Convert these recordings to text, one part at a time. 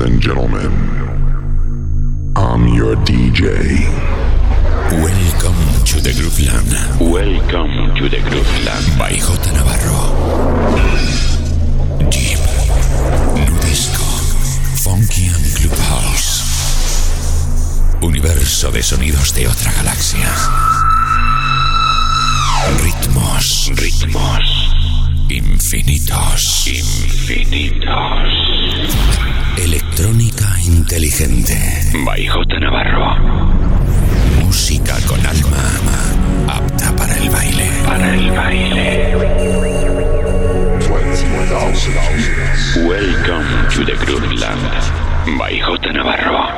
Ladies and gentlemen, I'm your DJ. Welcome to the Grooveland. Welcome to the Grooveland. By J. Navarro. Deep, Nudisco, Funky and Clubhouse. Universo de sonidos de otra galaxia. Ritmos, ritmos. Infinitos, infinitos. Electrónica inteligente. By J. Navarro. Música con alma, apta para el baile. Para el baile. Welcome to the Grooveland. By J. Navarro.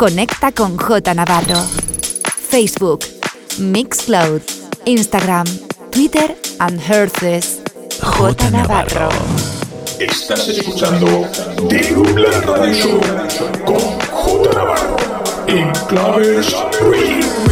Conecta con J Navarro. Facebook, Mixcloud, Instagram, Twitter and Herces. J Navarro. Estás escuchando The Grooveland Radio Show con J Navarro en Claves Radio.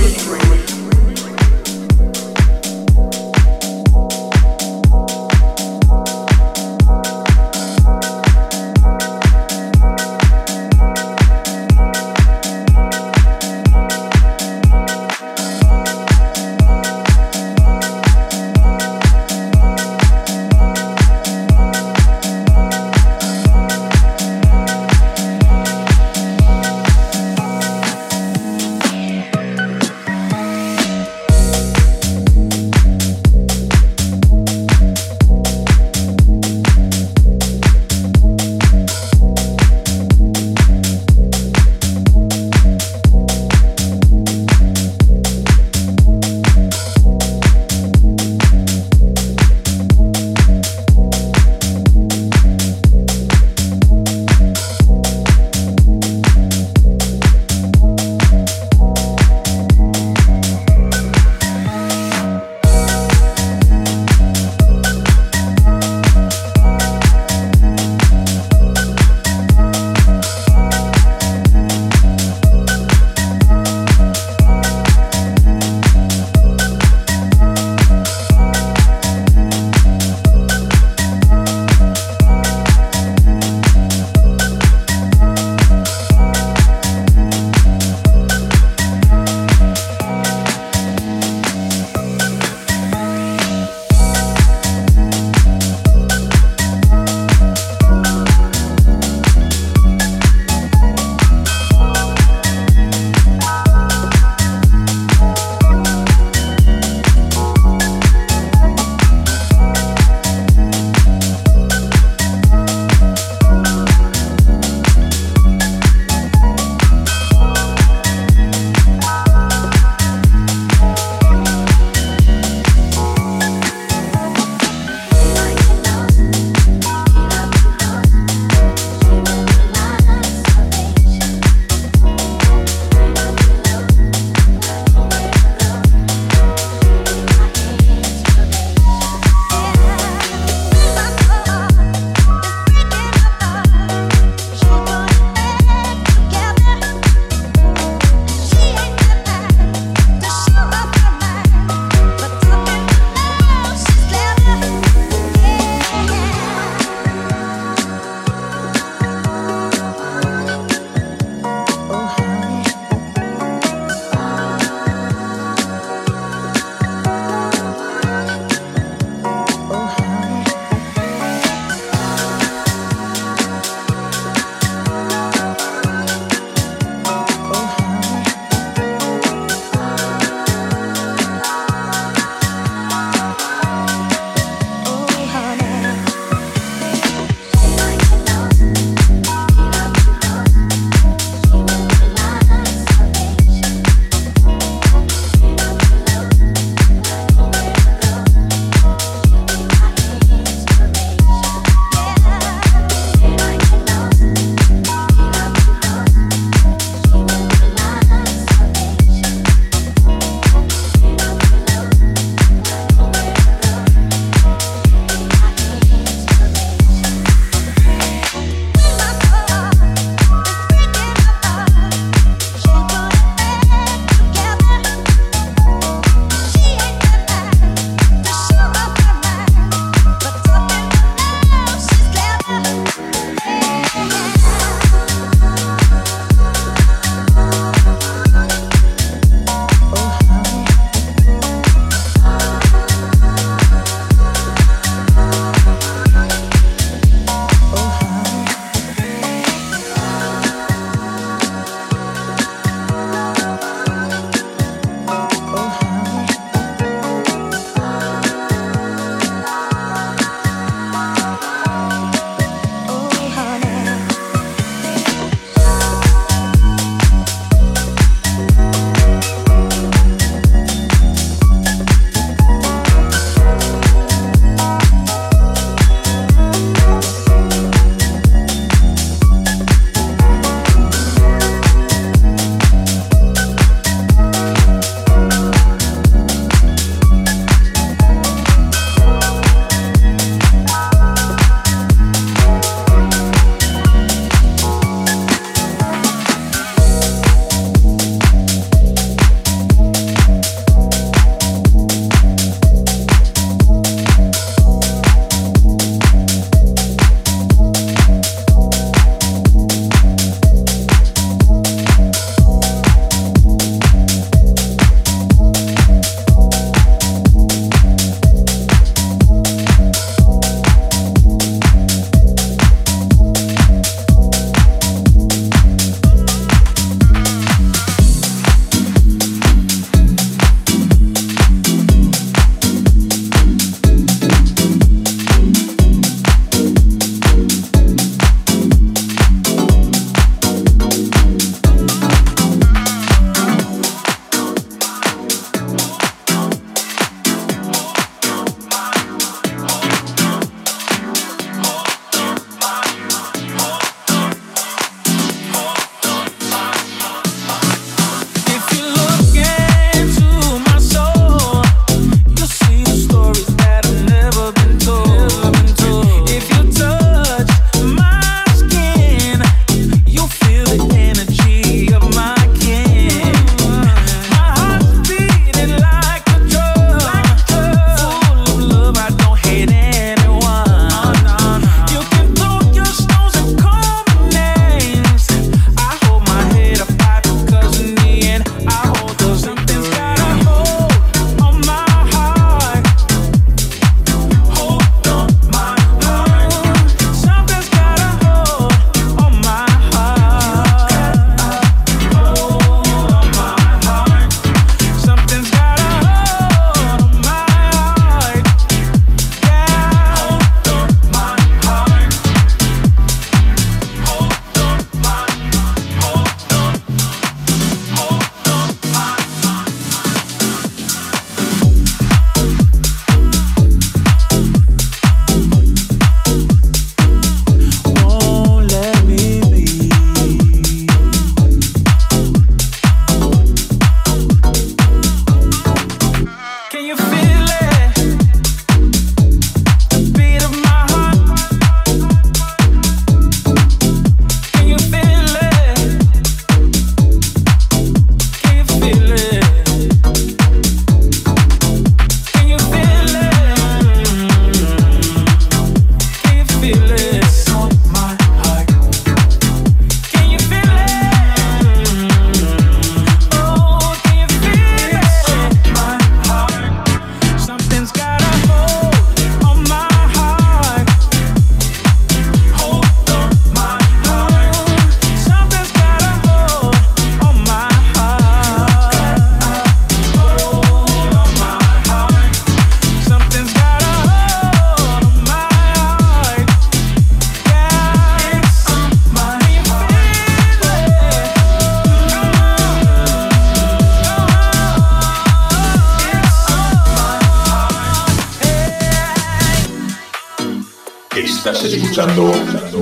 Estás escuchando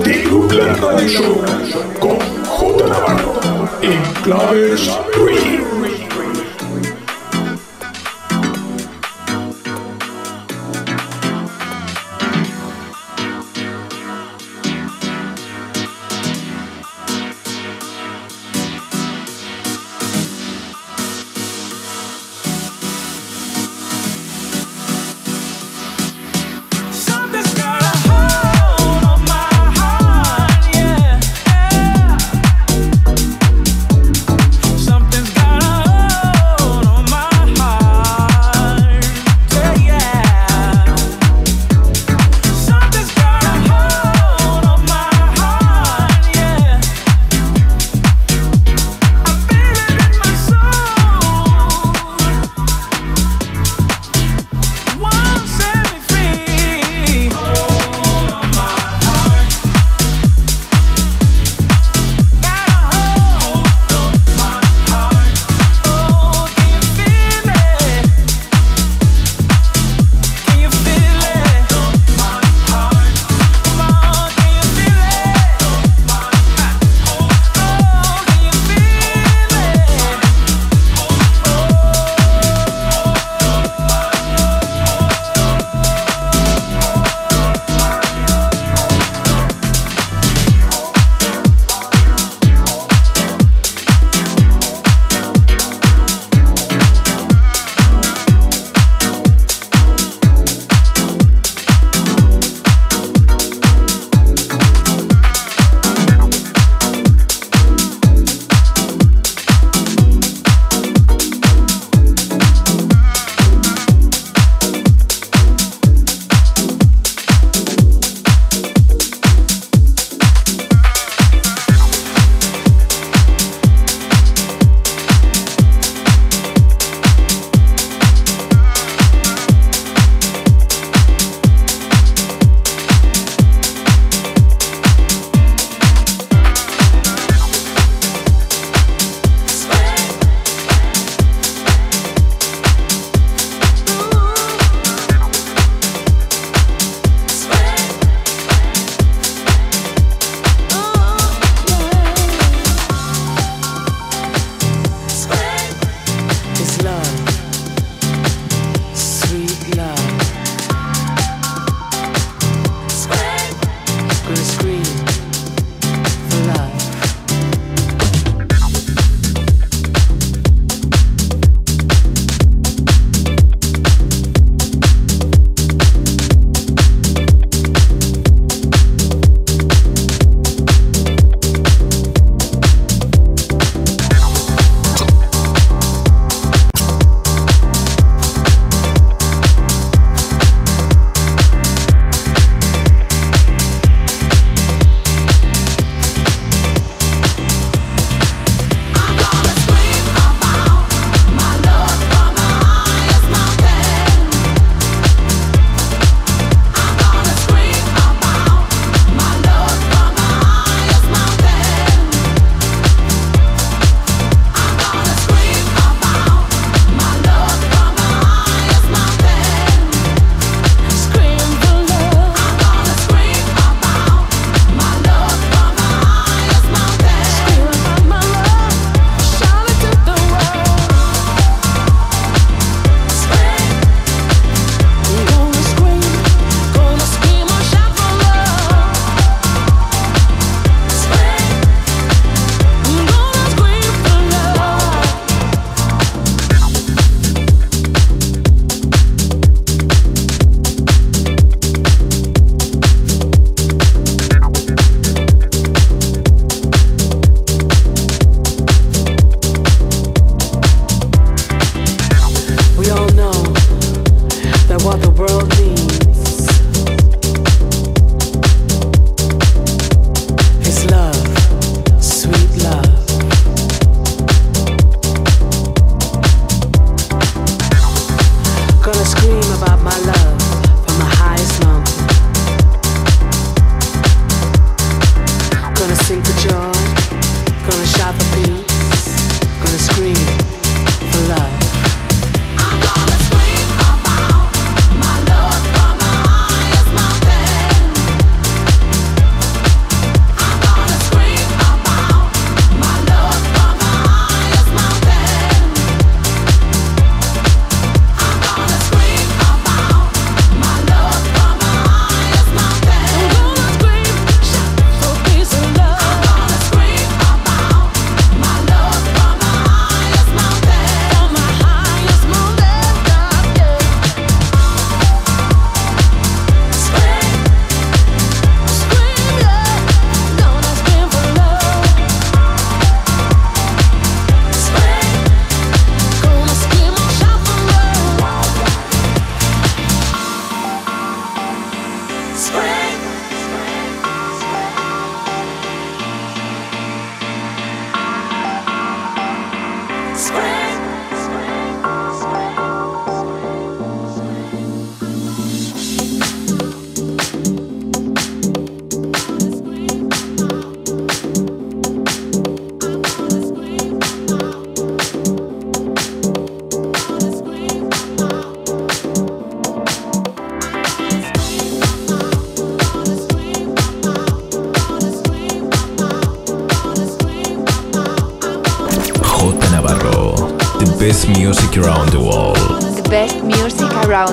The Rubler Radio Show con J Navarro en Claves Remix.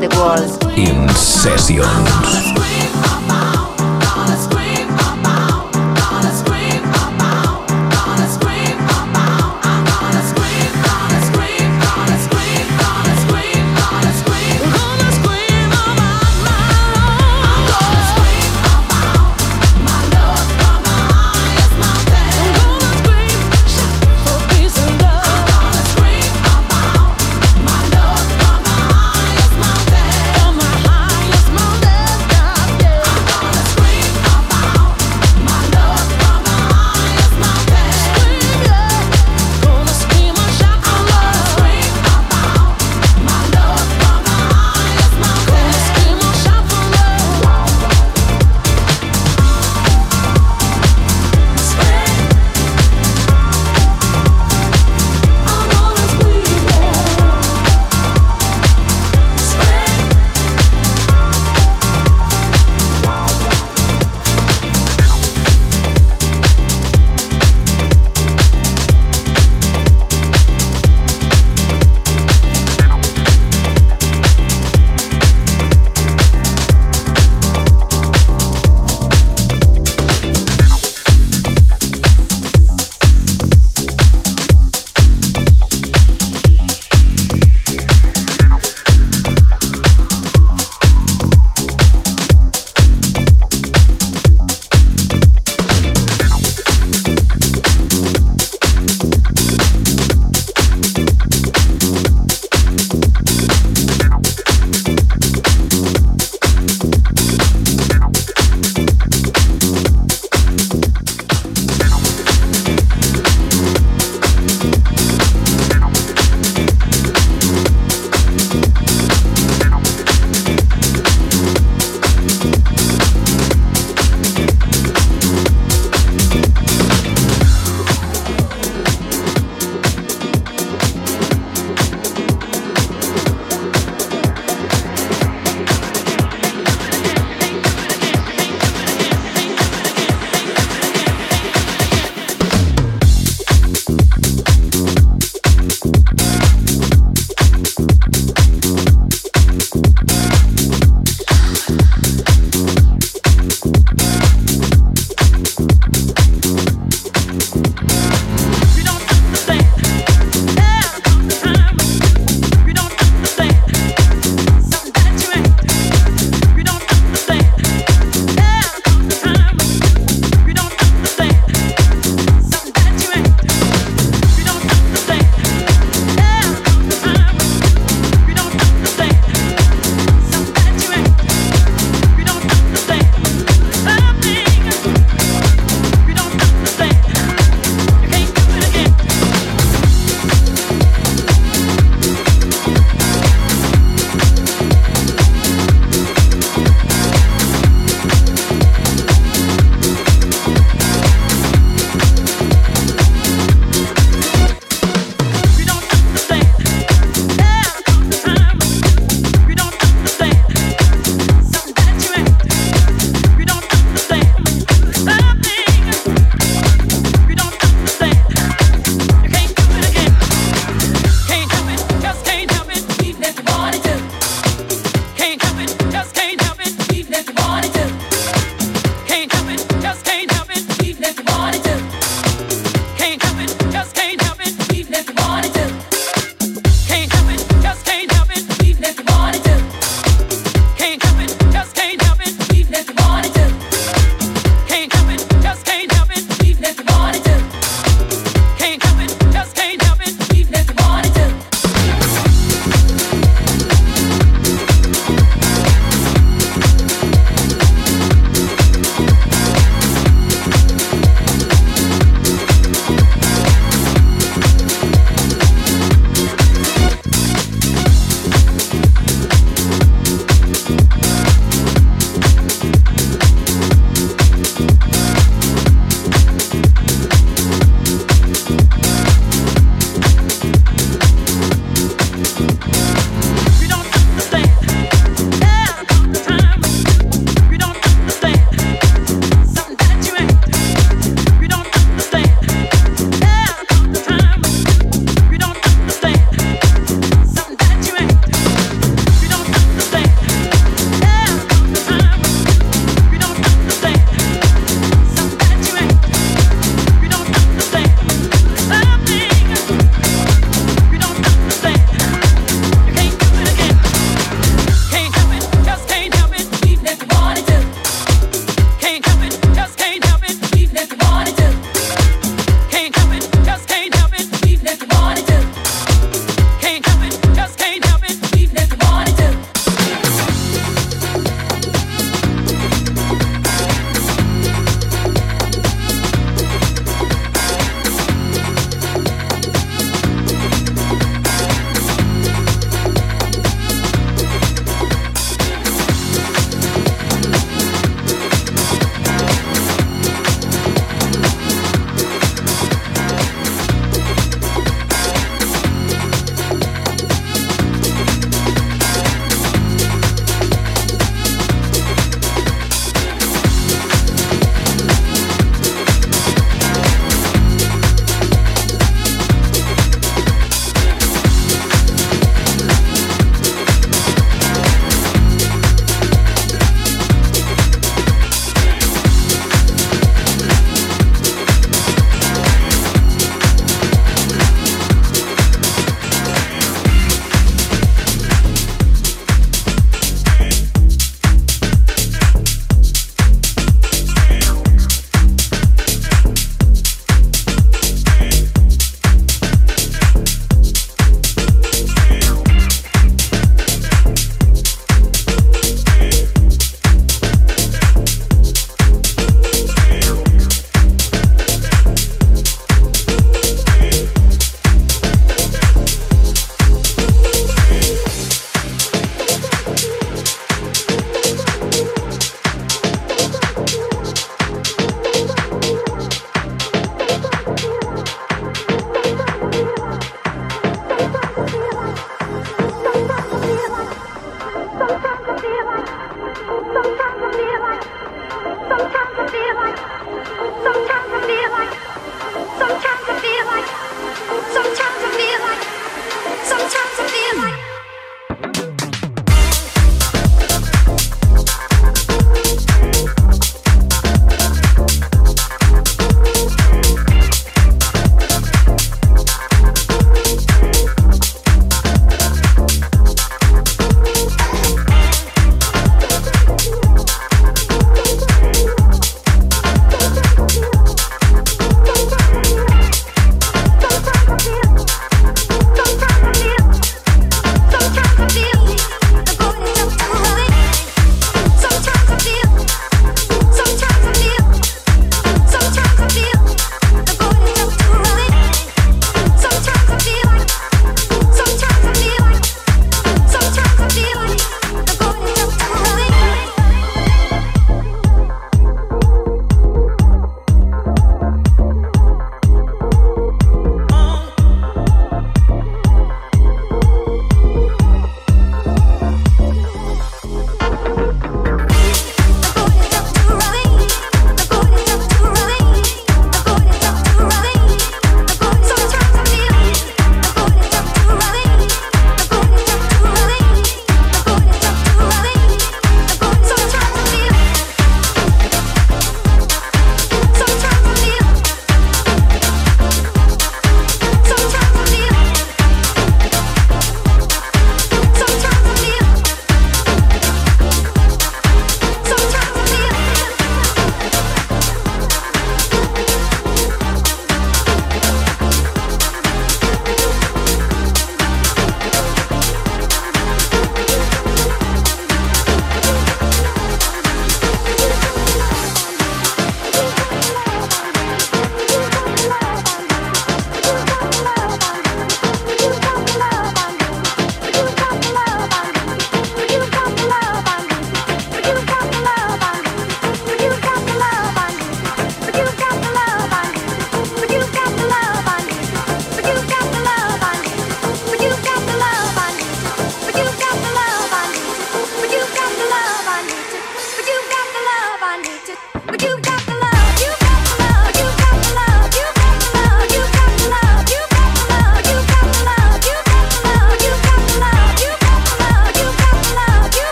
The world. in sessions.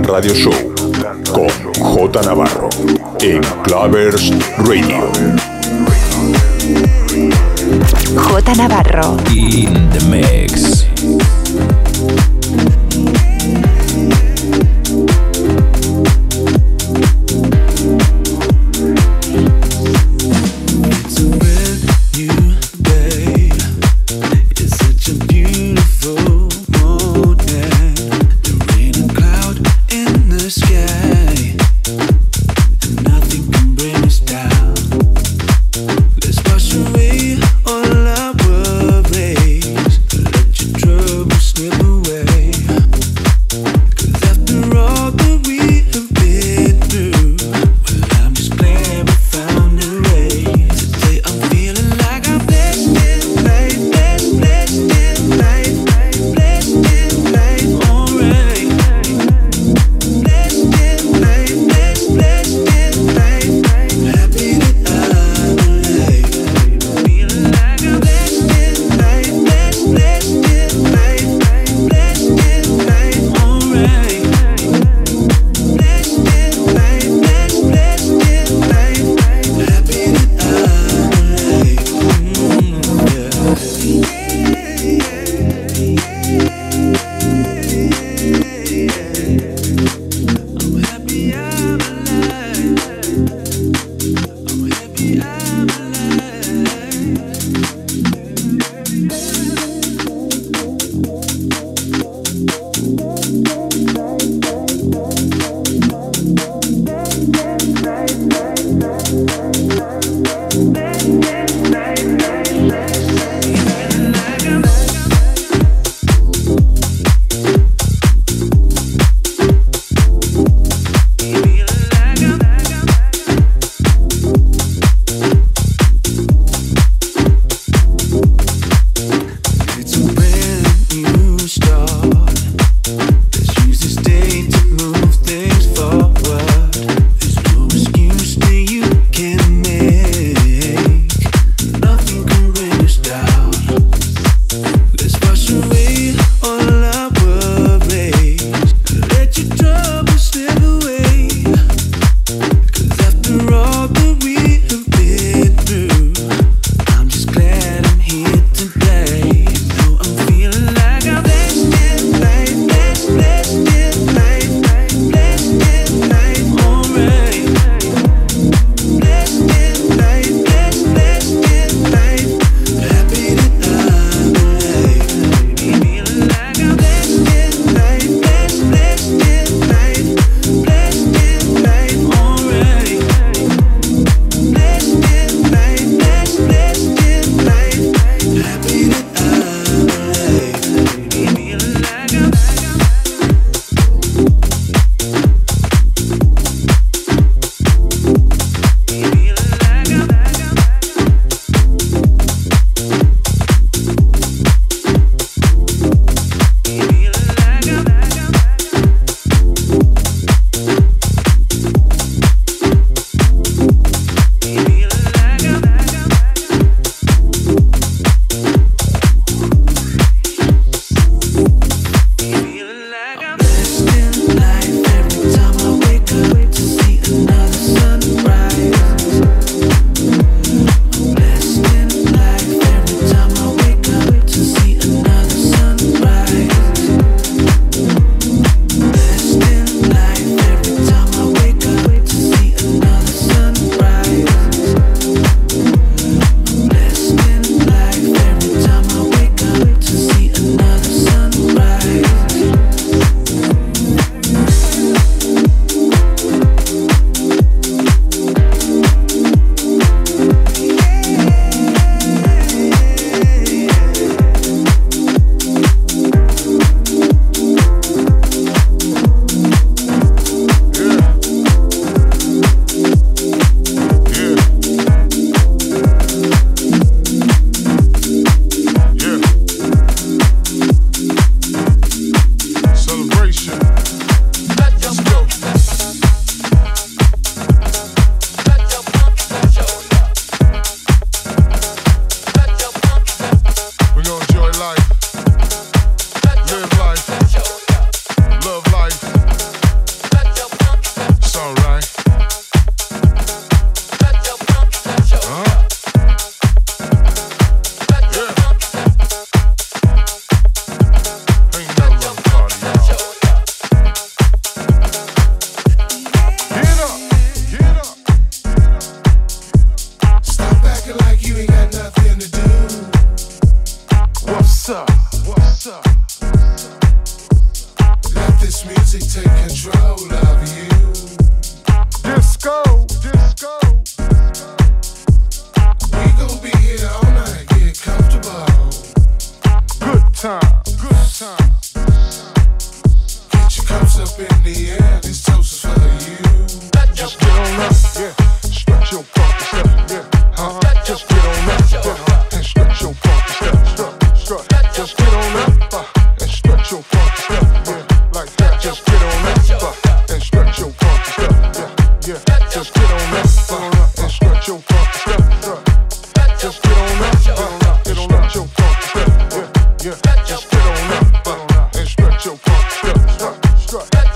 Radio Show con J Navarro en Clavers Radio.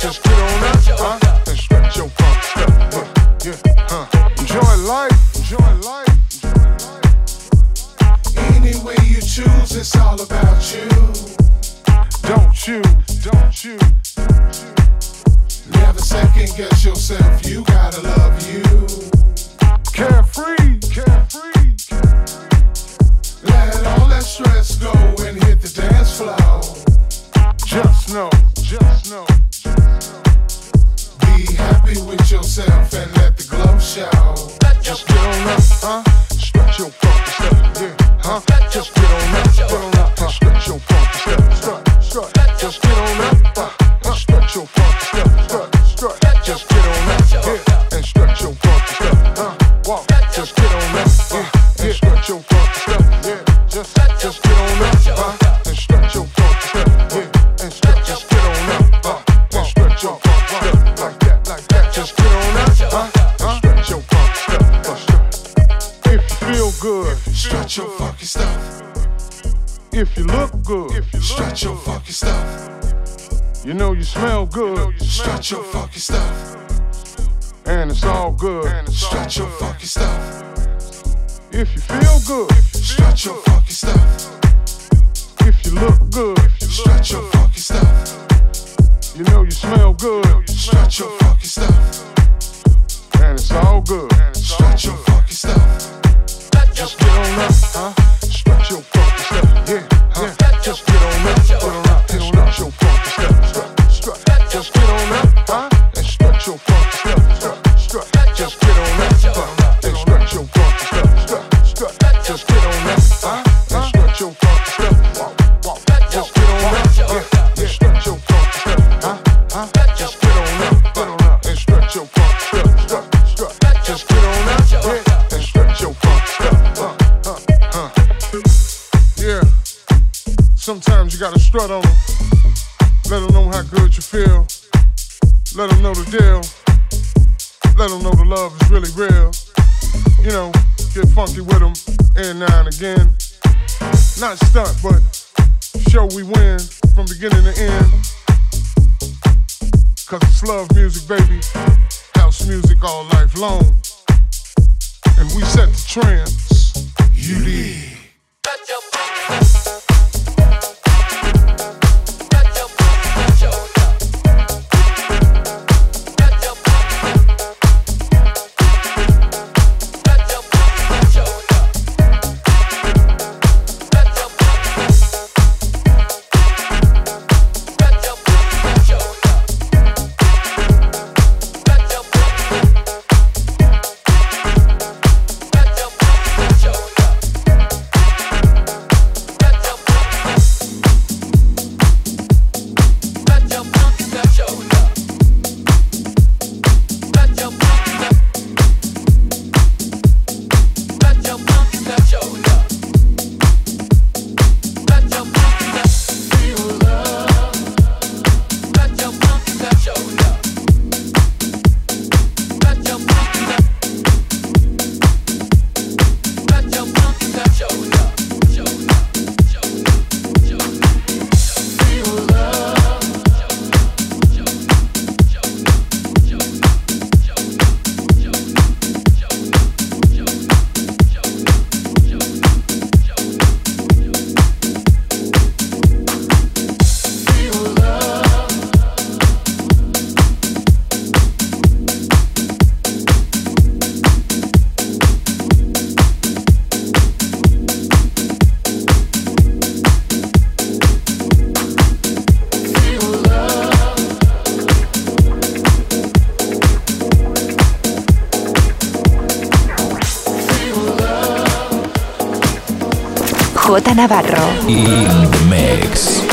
Just get on up, huh? And stretch your pump, step, huh? Yeah, huh? Enjoy life, enjoy life. Any way you choose, it's all about you. Don't you, don't you? Never second guess yourself, you gotta love you. Carefree, carefree. Let all that stress go and hit the dance floor. Just know. Yourself and let the glow show. Just get on up, huh? Stretch your step, yeah, huh? Just you know you smell good, Stretch your funky stuff. and it's all good. and Stretch your funky stuff. If you feel good, Stretch your funky stuff. if you look good, you Stretch your funky stuff. you know you smell good, Stretch your funky stuff. and it's all good. Stretch your funky stuff. Just get on up, huh? Stretch your funky step, yeah, yeah. Just get on up, strut on them. Let them know how good you feel. Let them know the deal. Let them know the love is really real. You know, get funky with them every now and again. Not stunt, but show we win from beginning to end. Cause it's love music, baby. House music all life long. And we set the trends. You did. Navarro. The mix.